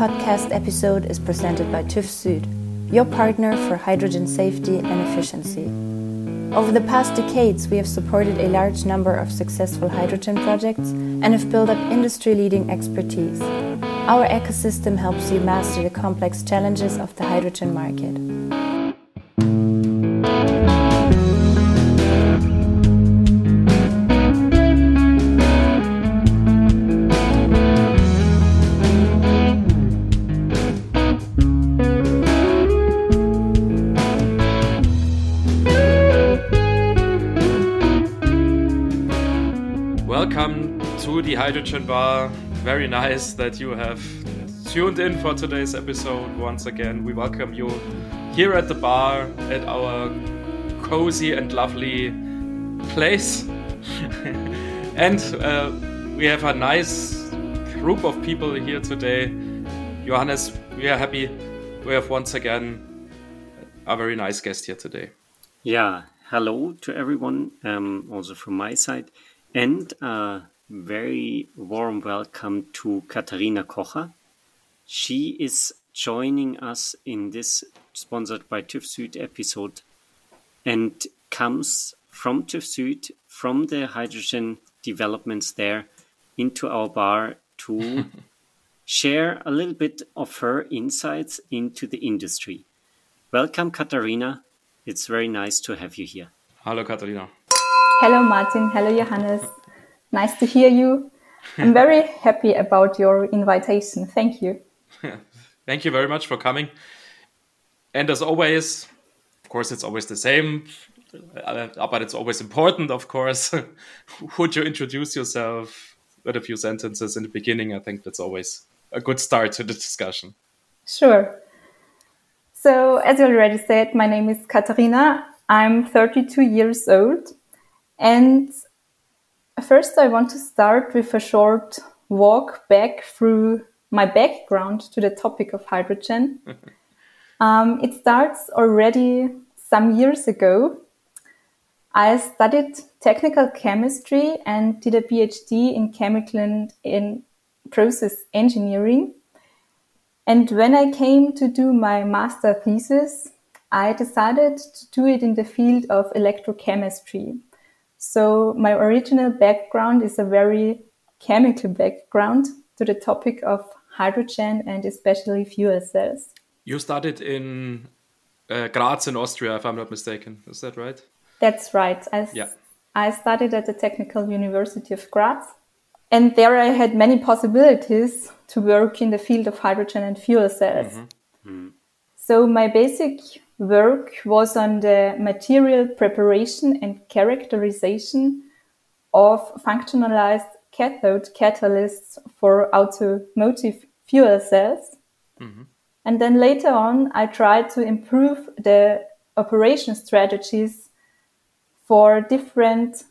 This podcast episode is presented by TÜV Süd, your partner for hydrogen safety and efficiency. Over the past decades, we have supported a large number of successful hydrogen projects and have built up industry leading expertise. Our ecosystem helps you master the complex challenges of the hydrogen market. Hydrogen Bar. Very nice that you have tuned in for today's episode once again. We welcome you here at the bar at our cozy and lovely place. and uh, we have a nice group of people here today. Johannes, we are happy we have once again a very nice guest here today. Yeah, hello to everyone, um, also from my side, and a very warm welcome to Katharina Kocher. She is joining us in this sponsored by TÜV Süd episode and comes from TÜV Süd, from the hydrogen developments there, into our bar to share a little bit of her insights into the industry. Welcome, Katharina. It's very nice to have you here. Hello, Katharina. Hello, Martin. Hello, Johannes. Nice to hear you. I'm very happy about your invitation. Thank you. Thank you very much for coming. And as always, of course, it's always the same, uh, but it's always important, of course. Would you introduce yourself with a few sentences in the beginning? I think that's always a good start to the discussion. Sure. So, as you already said, my name is Katharina. I'm 32 years old. And first, I want to start with a short walk back through my background to the topic of hydrogen. um, it starts already some years ago. I studied technical chemistry and did a PhD in chemical and in process engineering. And when I came to do my master thesis, I decided to do it in the field of electrochemistry. So my original background is a very chemical background to the topic of hydrogen and especially fuel cells. You studied in uh, Graz in Austria, if I'm not mistaken. Is that right? That's right. I, Yeah. I studied at the Technical University of Graz. And there I had many possibilities to work in the field of hydrogen and fuel cells. So my basic work was on the material preparation and characterization of functionalized cathode catalysts for automotive fuel cells. And then later on, I tried to improve the operation strategies for different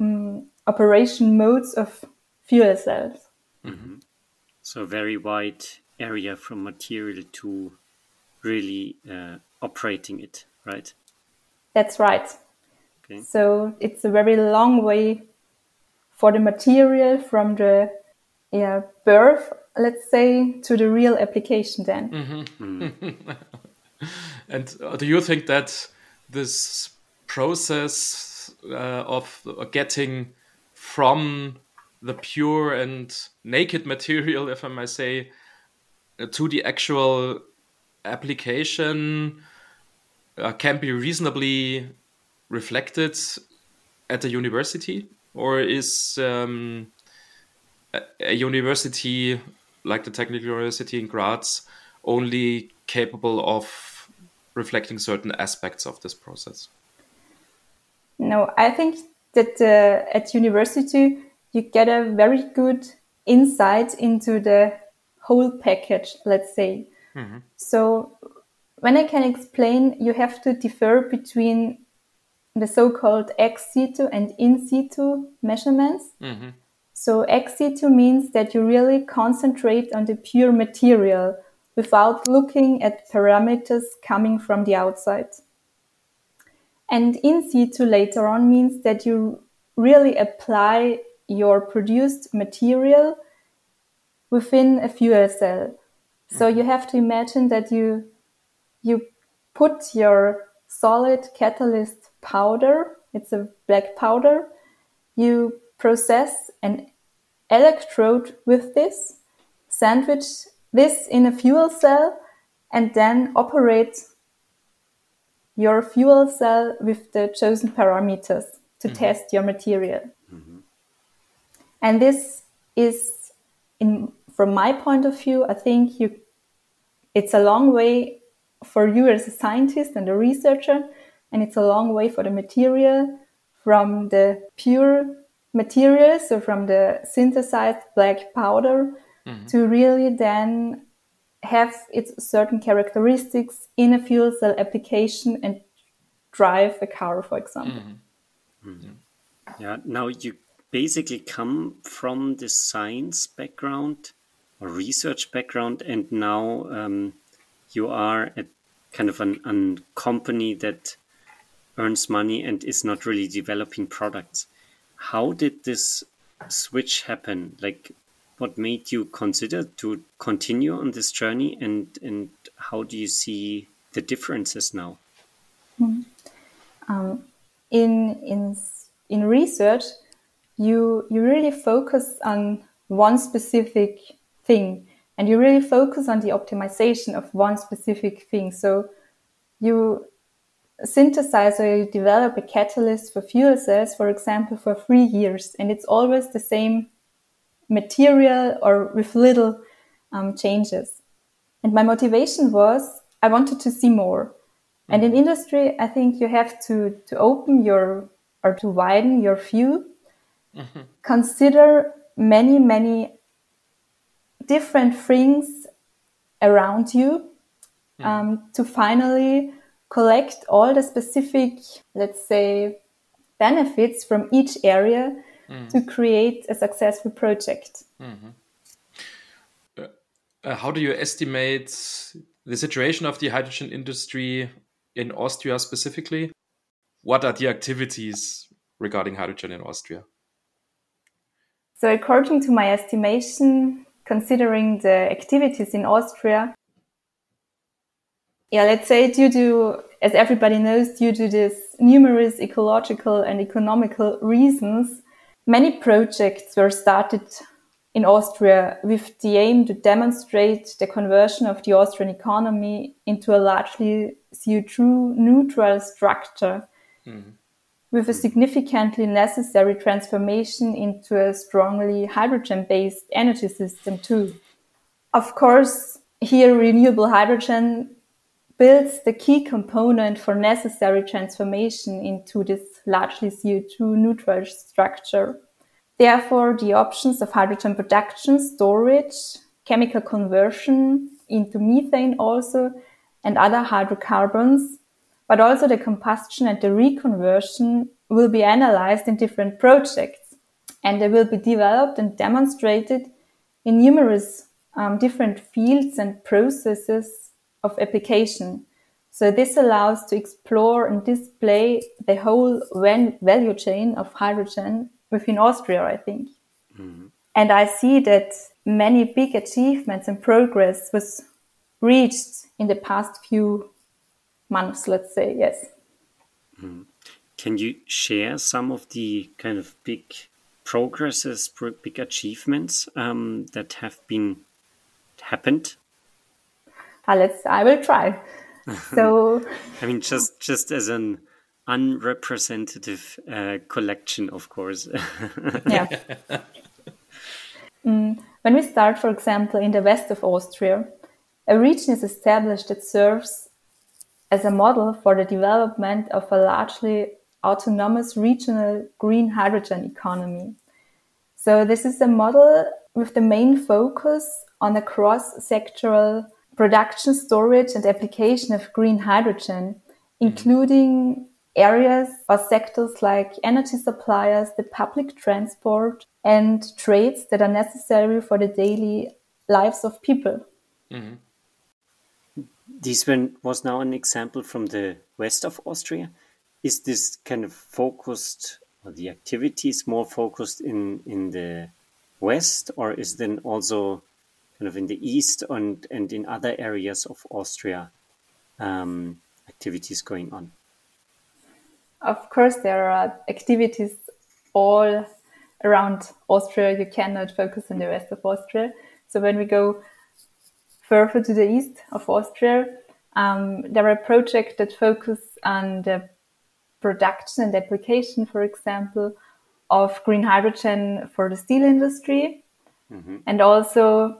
um, operation modes of fuel cells. So, very wide area from material to really uh, operating it, right? That's right. Okay. So it's a very long way for the material from the yeah, birth, let's say, to the real application then. And uh, do you think that this process uh, of getting from the pure and naked material, if I may say, uh, to the actual application uh, can be reasonably reflected at a university? Or is um, a, a university like the Technical University in Graz only capable of reflecting certain aspects of this process? No, I think that uh, at university you get a very good insight into the whole package, let's say. So when I can explain, you have to differ between the so-called ex situ and in situ measurements. Mm-hmm. So ex situ means that you really concentrate on the pure material without looking at parameters coming from the outside. And in situ later on means that you really apply your produced material within a fuel cell. So mm-hmm. you have to imagine that you you put your solid catalyst powder, it's a black powder, you process an electrode with this, sandwich this in a fuel cell, and then operate your fuel cell with the chosen parameters to mm-hmm. test your material. Mm-hmm. And this is, in from my point of view, I think you, it's a long way for you as a scientist and a researcher, and it's a long way for the material from the pure material, so from the synthesized black powder, mm-hmm. to really then have its certain characteristics in a fuel cell application and drive a car, for example. Mm-hmm. Mm-hmm. Yeah, now you basically come from the science background or research background, and now um, you are at kind of an, an company that earns money and is not really developing products. How did this switch happen? Like, what made you consider to continue on this journey, and and how do you see the differences now? Mm. Um, in in in research, you you really focus on one specific thing and you really focus on the optimization of one specific thing. So you synthesize or you develop a catalyst for fuel cells, for example, for three years, and it's always the same material or with little um, changes. And my motivation was I wanted to see more. And in industry, I think you have to, to open your or to widen your view, mm-hmm. consider many, many different things around you mm. um, to finally collect all the specific, let's say, benefits from each area mm. to create a successful project. Mm-hmm. Uh, uh, how do you estimate the situation of the hydrogen industry in Austria specifically? What are the activities regarding hydrogen in Austria? So, according to my estimation, considering the activities in Austria, yeah, let's say due to, as everybody knows, due to this numerous ecological and economical reasons, many projects were started in Austria with the aim to demonstrate the conversion of the Austrian economy into a largely CO2 neutral structure. Mm with a hmm. significantly necessary transformation into a strongly hydrogen based energy system, too. Of course, here renewable hydrogen builds the key component for necessary transformation into this largely CO2 neutral structure. Therefore, the options of hydrogen production, storage, chemical conversion into methane also, and other hydrocarbons but also the combustion and the reconversion will be analyzed in different projects and they will be developed and demonstrated in numerous um, different fields and processes of application. So this allows to explore and display the whole value chain of hydrogen within Austria, I think. Mm-hmm. And I see that many big achievements and progress was reached in the past few months, let's say, yes. Mm. Can you share some of the kind of big progresses, big achievements um, that have been happened? Uh, let's. I will try. So, I mean, just just as an unrepresentative uh, collection, of course. yeah. Mm, when we start, for example, in the west of Austria, a region is established that serves as a model for the development of a largely autonomous regional green hydrogen economy. So this is a model with the main focus on the cross-sectoral production, storage and application of green hydrogen, mm-hmm. including areas or sectors like energy suppliers, the public transport and trades that are necessary for the daily lives of people. Mm-hmm. This one was now an example from the west of Austria. Is this kind of focused, or the activities more focused in, in the west, or is then also kind of in the east and and in other areas of Austria um, activities going on? Of course, there are activities all around Austria. You cannot focus on the rest of Austria. So when we go further to the east of Austria, um, there are projects that focus on the production and application, for example, of green hydrogen for the steel industry. Mm-hmm. And also,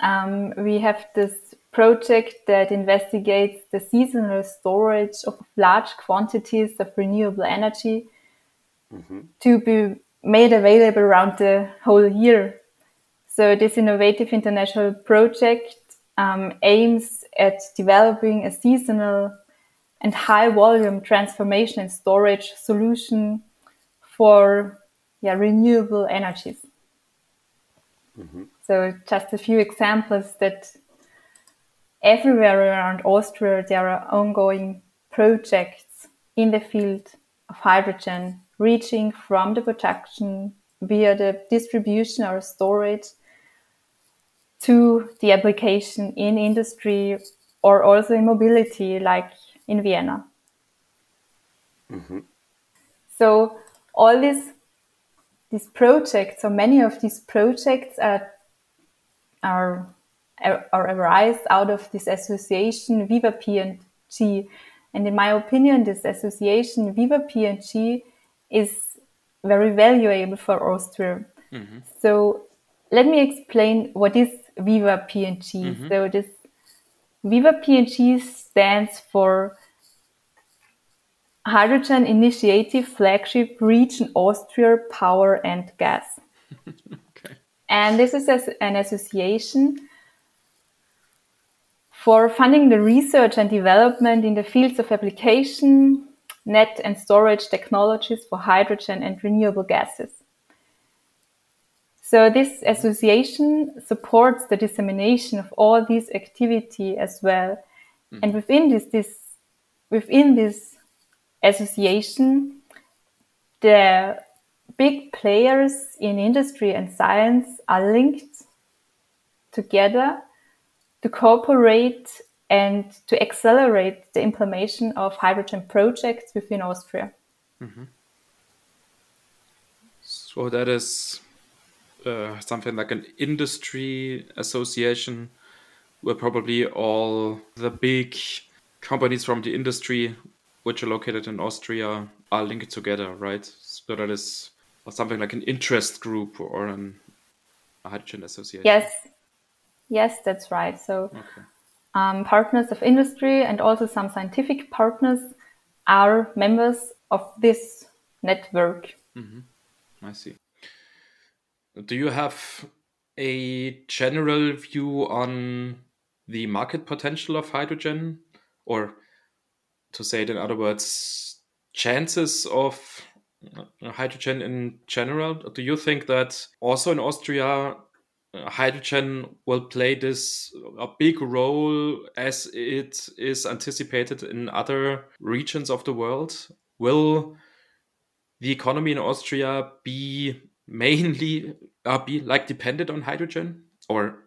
um, we have this project that investigates the seasonal storage of large quantities of renewable energy mm-hmm. to be made available around the whole year. So, this innovative international project um, aims at developing a seasonal and high volume transformation and storage solution for yeah, renewable energies. Mm-hmm. So just a few examples that everywhere around Austria there are ongoing projects in the field of hydrogen reaching from the production via the distribution or storage to the application in industry or also in mobility like in Vienna. Mm-hmm. So all these these projects, or many of these projects are are are arise out of this association WIVA P&G. And in my opinion, this association WIVA P&G is very valuable for Austria. Mm-hmm. So let me explain what is WIVA P&G. Mm-hmm. So this WIVA P&G stands for Hydrogen Initiative Flagship Region Austria Power and Gas. okay. And this is an association for funding the research and development in the fields of application, net and storage technologies for hydrogen and renewable gases. So this association supports the dissemination of all these activity as well. Mm. And within this, this, within this association, the big players in industry and science are linked together to cooperate and to accelerate the implementation of hydrogen projects within Austria. Mm-hmm. So that is uh, something like an industry association where probably all the big companies from the industry which are located in Austria are linked together, right? So that is something like an interest group or an a hydrogen association. Yes, yes, that's right. So okay. um, partners of industry and also some scientific partners are members of this network. Mm-hmm. I see. Do you have a general view on the market potential of hydrogen? Or to say it in other words, chances of hydrogen in general? Do you think that also in Austria, uh, hydrogen will play this a big role as it is anticipated in other regions of the world? Will the economy in Austria be mainly uh, be like dependent on hydrogen, or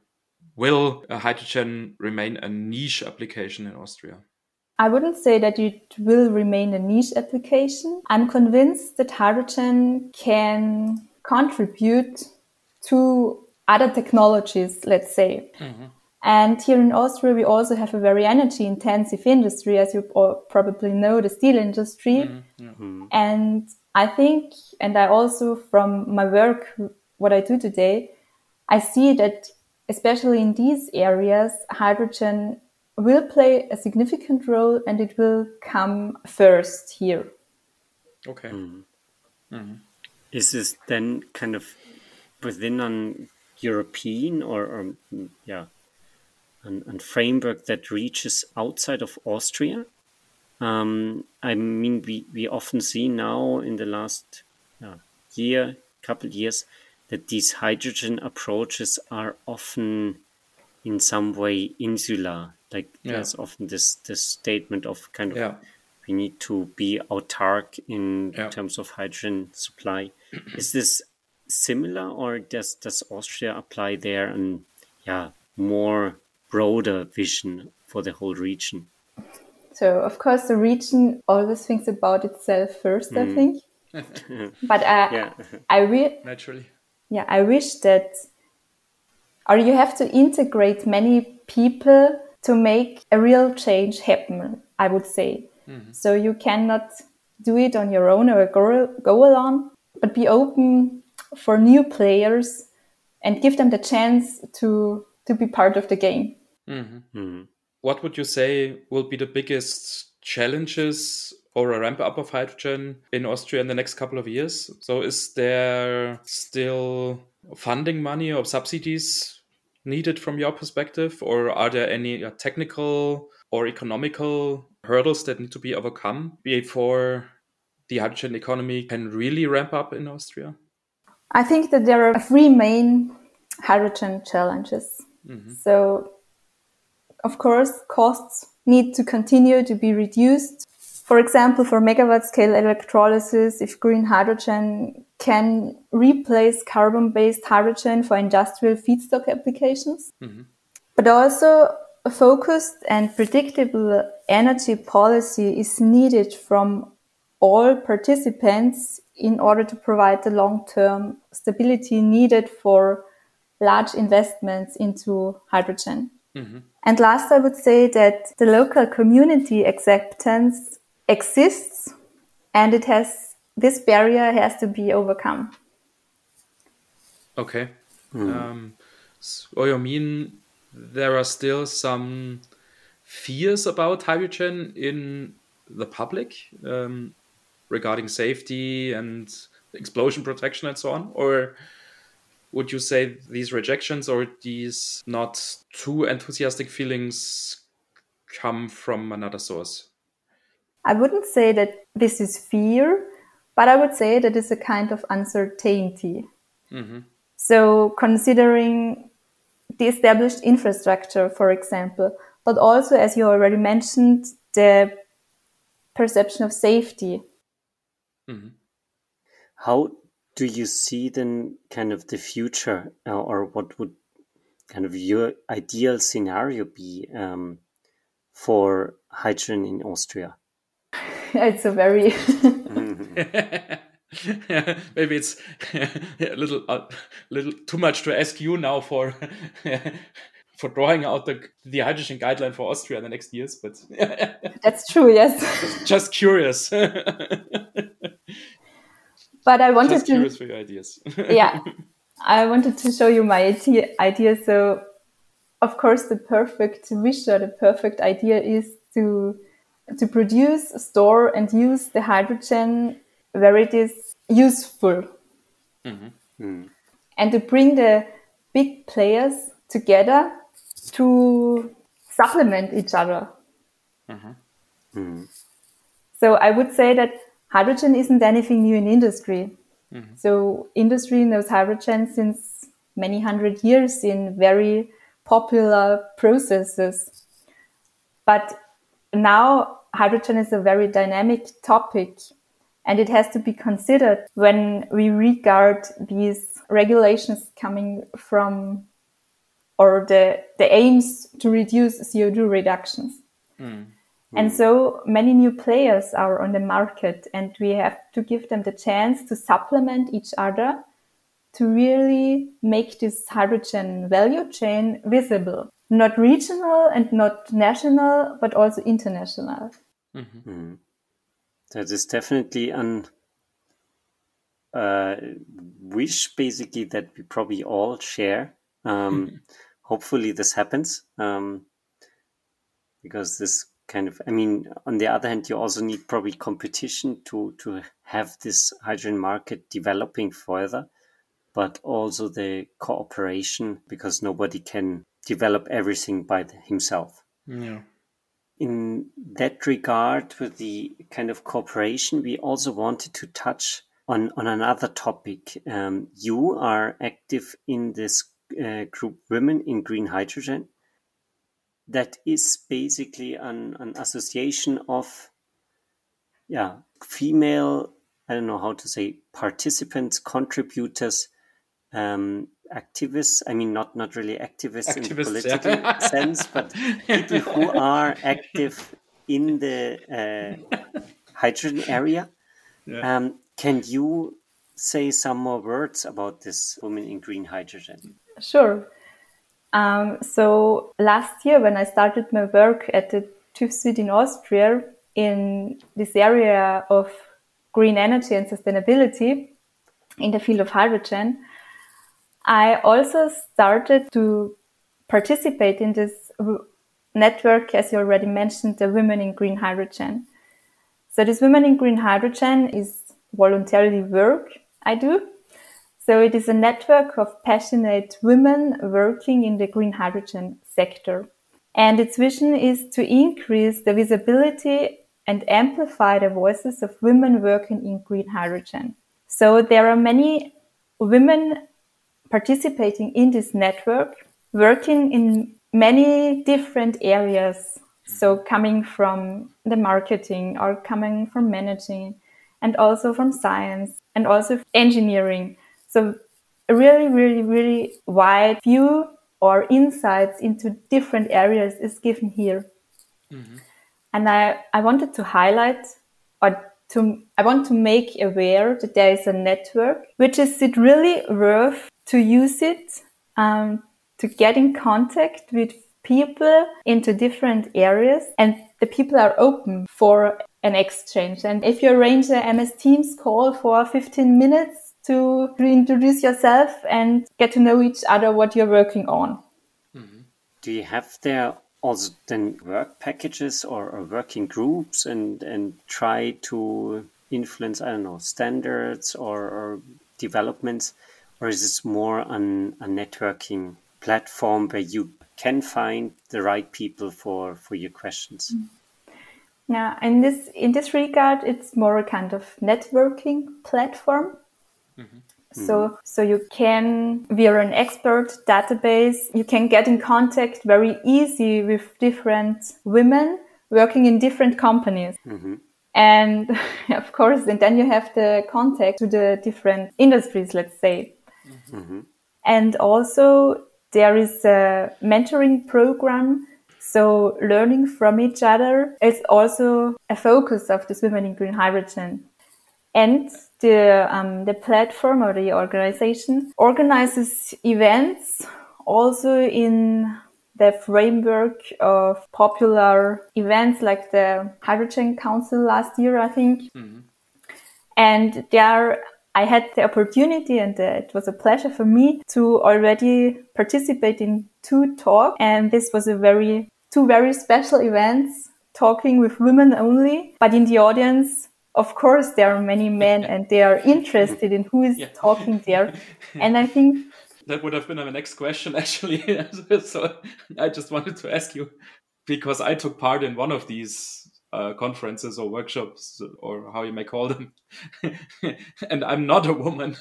will uh, hydrogen remain a niche application in Austria? I wouldn't say that it will remain a niche application. I'm convinced that hydrogen can contribute to other technologies, let's say. Mm-hmm. And here in Austria, we also have a very energy intensive industry, as you probably know, the steel industry. Mm-hmm. mm-hmm. And I think, and I also from my work, what I do today, I see that especially in these areas, hydrogen will play a significant role and it will come first here. Okay. Mm. Mm-hmm. Is this then kind of within an European or, or yeah, an, an framework that reaches outside of Austria? Um, I mean, we, we often see now in the last uh, year, couple years, that these hydrogen approaches are often in some way insular. Like yeah. there's often this this statement of kind of yeah. we need to be autark in yeah. terms of hydrogen supply. Is this similar, or does does Austria apply there an yeah more broader vision for the whole region? So, of course, the region always thinks about itself first, I mm. think. but uh, Yeah. I re- Naturally. yeah, I wish that, or you have to integrate many people to make a real change happen. I would say. Mm-hmm. So you cannot do it on your own or go, go along, but be open for new players and give them the chance to to be part of the game. Mm-hmm. Mm-hmm. What would you say will be the biggest challenges for a ramp up of hydrogen in Austria in the next couple of years? So, is there still funding money or subsidies needed from your perspective, or are there any uh, technical or economical hurdles that need to be overcome before the hydrogen economy can really ramp up in Austria? I think that there are three main hydrogen challenges. So, of course, costs need to continue to be reduced. For example, for megawatt scale electrolysis, if green hydrogen can replace carbon based hydrogen for industrial feedstock applications. Mm-hmm. But also, a focused and predictable energy policy is needed from all participants in order to provide the long term stability needed for large investments into hydrogen. And last, I would say that the local community acceptance exists and it has, this barrier has to be overcome. Okay. Um, so you mean there are still some fears about hydrogen in the public um, regarding safety and explosion protection and so on? Or would you say these rejections or these not too enthusiastic feelings come from another source? I wouldn't say that this is fear, but I would say that it's a kind of uncertainty. Mm-hmm. So, considering the established infrastructure, for example, but also, as you already mentioned, the perception of safety. Mm-hmm. How do you see then kind of the future, uh, or what would kind of your ideal scenario be um, for hydrogen in Austria? It's a very Maybe it's a little, a little too much to ask you now for for drawing out the the hydrogen guideline for Austria in the next years, but that's true, yes. just curious, but I wanted just to curious for your ideas. yeah, I wanted to show you my idea, idea. So, of course, the perfect wish or the perfect idea is to to produce, store, and use the hydrogen where it is useful, mm-hmm. hmm. and to bring the big players together to supplement each other. Mm-hmm. Hmm. So I would say that hydrogen isn't anything new in industry. Mm-hmm. So industry knows hydrogen since many hundred years in very popular processes. But now hydrogen is a very dynamic topic and it has to be considered when we regard these regulations coming from or the, the aims to reduce CO2 reductions. Mm. And so many new players are on the market, and we have to give them the chance to supplement each other to really make this hydrogen value chain visible. Not regional and not national, but also international. That is definitely an uh, wish, basically, that we probably all share. Um, hopefully, this happens um, because this kind of, I mean, on the other hand, you also need probably competition to to have this hydrogen market developing further, but also the cooperation because nobody can develop everything by himself yeah. in that regard, with the kind of cooperation, we also wanted to touch on, on another topic. Um, you are active in this uh, group Women in Green Hydrogen. That is basically an, an association of, yeah, female, I don't know how to say, participants, contributors, um, activists. I mean, not not really activists, activists in the political yeah. sense, but people who are active in the uh, hydrogen area. Yeah. Um, can you say some more words about this woman in Green Hydrogen? Sure. Um, so last year, when I started my work at the TÜV in Austria in this area of green energy and sustainability in the field of hydrogen, I also started to participate in this network, as you already mentioned, the Women in Green Hydrogen. So this Women in Green Hydrogen is voluntarily work I do. So it is a network of passionate women working in the green hydrogen sector. And its vision is to increase the visibility and amplify the voices of women working in green hydrogen. So there are many women participating in this network, working in many different areas. So coming from the marketing or coming from managing and also from science and also engineering. So a really, really, really wide view or insights into different areas is given here. Mm-hmm. And I, I wanted to highlight or to, I want to make aware that there is a network, which is it really worth to use it, um, to get in contact with people into different areas and the people are open for an exchange. And if you arrange a MS Teams call for 15 minutes to reintroduce yourself and get to know each other what you're working on. Mm-hmm. Do you have there also then work packages or, or, working groups and, and try to influence, I don't know, standards or, or developments? Or is this more on a networking platform where you can find the right people for, for your questions? Mm-hmm. Yeah, in this in this regard, it's more a kind of networking platform. Mm-hmm. So, so you can, via an expert database, you can get in contact very easy with different women working in different companies. Mm-hmm. And of course, and then you have the contact to the different industries, let's say. Mm-hmm. And also there is a mentoring program so learning from each other is also a focus of this Women in Green Hydrogen. And the, um, the platform or the organization organizes events also in the framework of popular events like the Hydrogen Council last year, I think. Mm-hmm. And there I had the opportunity and it was a pleasure for me to already participate in two talks. And this was a very two very special events talking with women only, but in the audience, of course, there are many men and they are interested in who is yeah. talking there. And I think that would have been my next question, actually. so I just wanted to ask you because I took part in one of these uh, conferences or workshops or how you may call them, and I'm not a woman.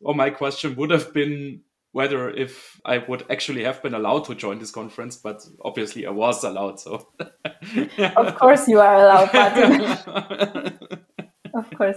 or my question would have been whether if I would actually have been allowed to join this conference, but obviously I was allowed. So, of course, you are allowed, Martin. of course.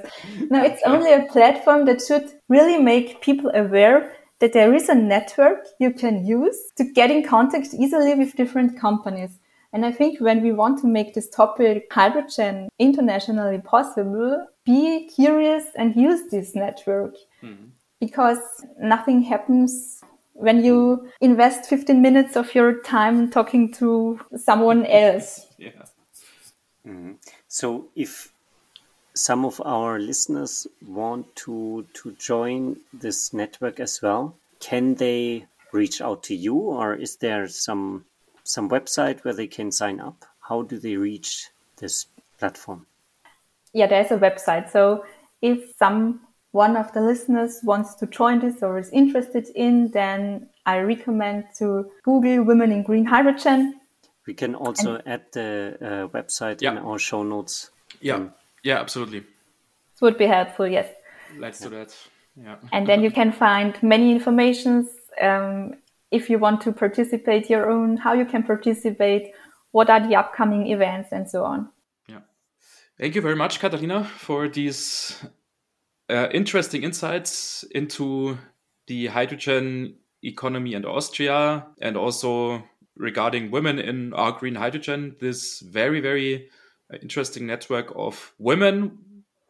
No, it's only a platform that should really make people aware that there is a network you can use to get in contact easily with different companies. And I think when we want to make this topic hydrogen internationally possible, be curious and use this network. Mm-hmm because nothing happens when you invest 15 minutes of your time talking to someone else. yeah. Mm-hmm. So if some of our listeners want to to join this network as well, can they reach out to you or is there some some website where they can sign up? How do they reach this platform? Yeah, there's a website. So if some one of the listeners wants to join this or is interested in, then I recommend to Google Women in Green Hydrogen. We can also and, add the uh, website yeah. in our show notes. Yeah, um, yeah, absolutely. It would be helpful, yes. Let's do that. Yeah. And then you can find many informations um, if you want to participate your own, how you can participate, what are the upcoming events, and so on. Yeah. Thank you very much, Katharina, for these uh, interesting insights into the hydrogen economy in Austria and also regarding women in our green hydrogen, this very, very interesting network of women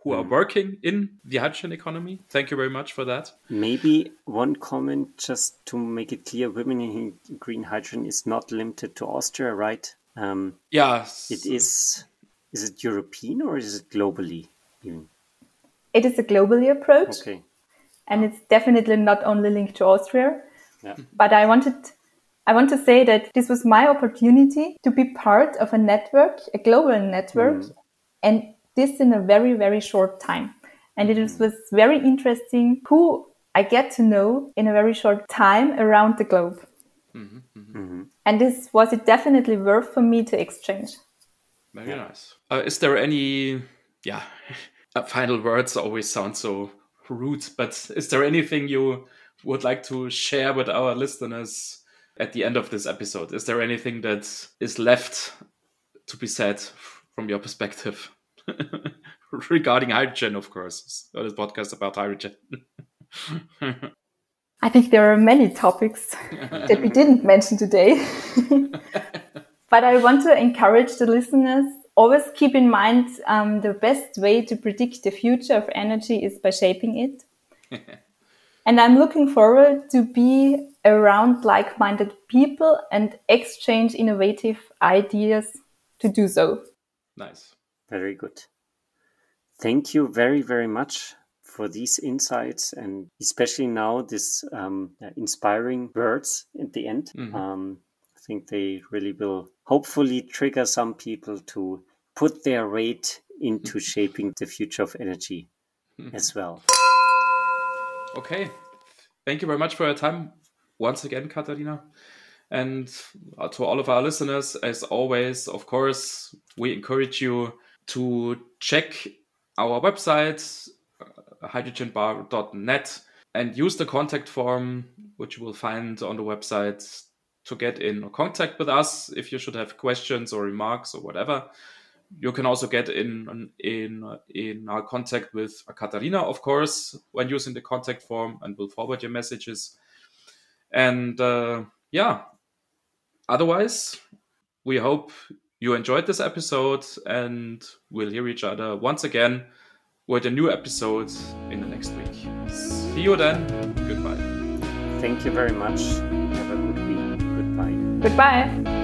who are working in the hydrogen economy. Thank you very much for that. Maybe one comment just to make it clear women in green hydrogen is not limited to Austria, right? Um, yeah. It is. Is it European or is it globally even? It is a globally approach. Okay. And it's definitely not only linked to Austria. Yeah. But I wanted I want to say that this was my opportunity to be part of a network, a global network, mm. and this in a very, very short time. And it was, was very interesting who I get to know in a very short time around the globe. Mm-hmm, mm-hmm. Mm-hmm. And this was it definitely worth for me to exchange. Very nice. Uh, is there any, yeah, uh, final words always sound so rude, but is there anything you would like to share with our listeners at the end of this episode? Is there anything that is left to be said from your perspective regarding hydrogen, of course? This podcast about hydrogen. I think there are many topics that we didn't mention today. but I want to encourage the listeners always keep in mind um, the best way to predict the future of energy is by shaping it. and I'm looking forward to be around like-minded people and exchange innovative ideas to do so. Nice. Very good. Thank you very, very much for these insights and especially now this um, inspiring words at the end. Mm-hmm. Um, I think they really will hopefully trigger some people to put their weight into mm-hmm. shaping the future of energy mm-hmm. as well. Okay. Thank you very much for your time once again, Katharina. And uh, to all of our listeners, as always, of course, we encourage you to check our website, uh, hydrogenbar.net, and use the contact form, which you will find on the website, to get in contact with us if you should have questions or remarks or whatever. You can also get in in in our contact with Katharina, of course, when using the contact form, and we'll forward your messages. And uh, yeah, otherwise, we hope you enjoyed this episode and we'll hear each other once again with a new episode in the next week. See you then. Goodbye. Thank you very much. Goodbye.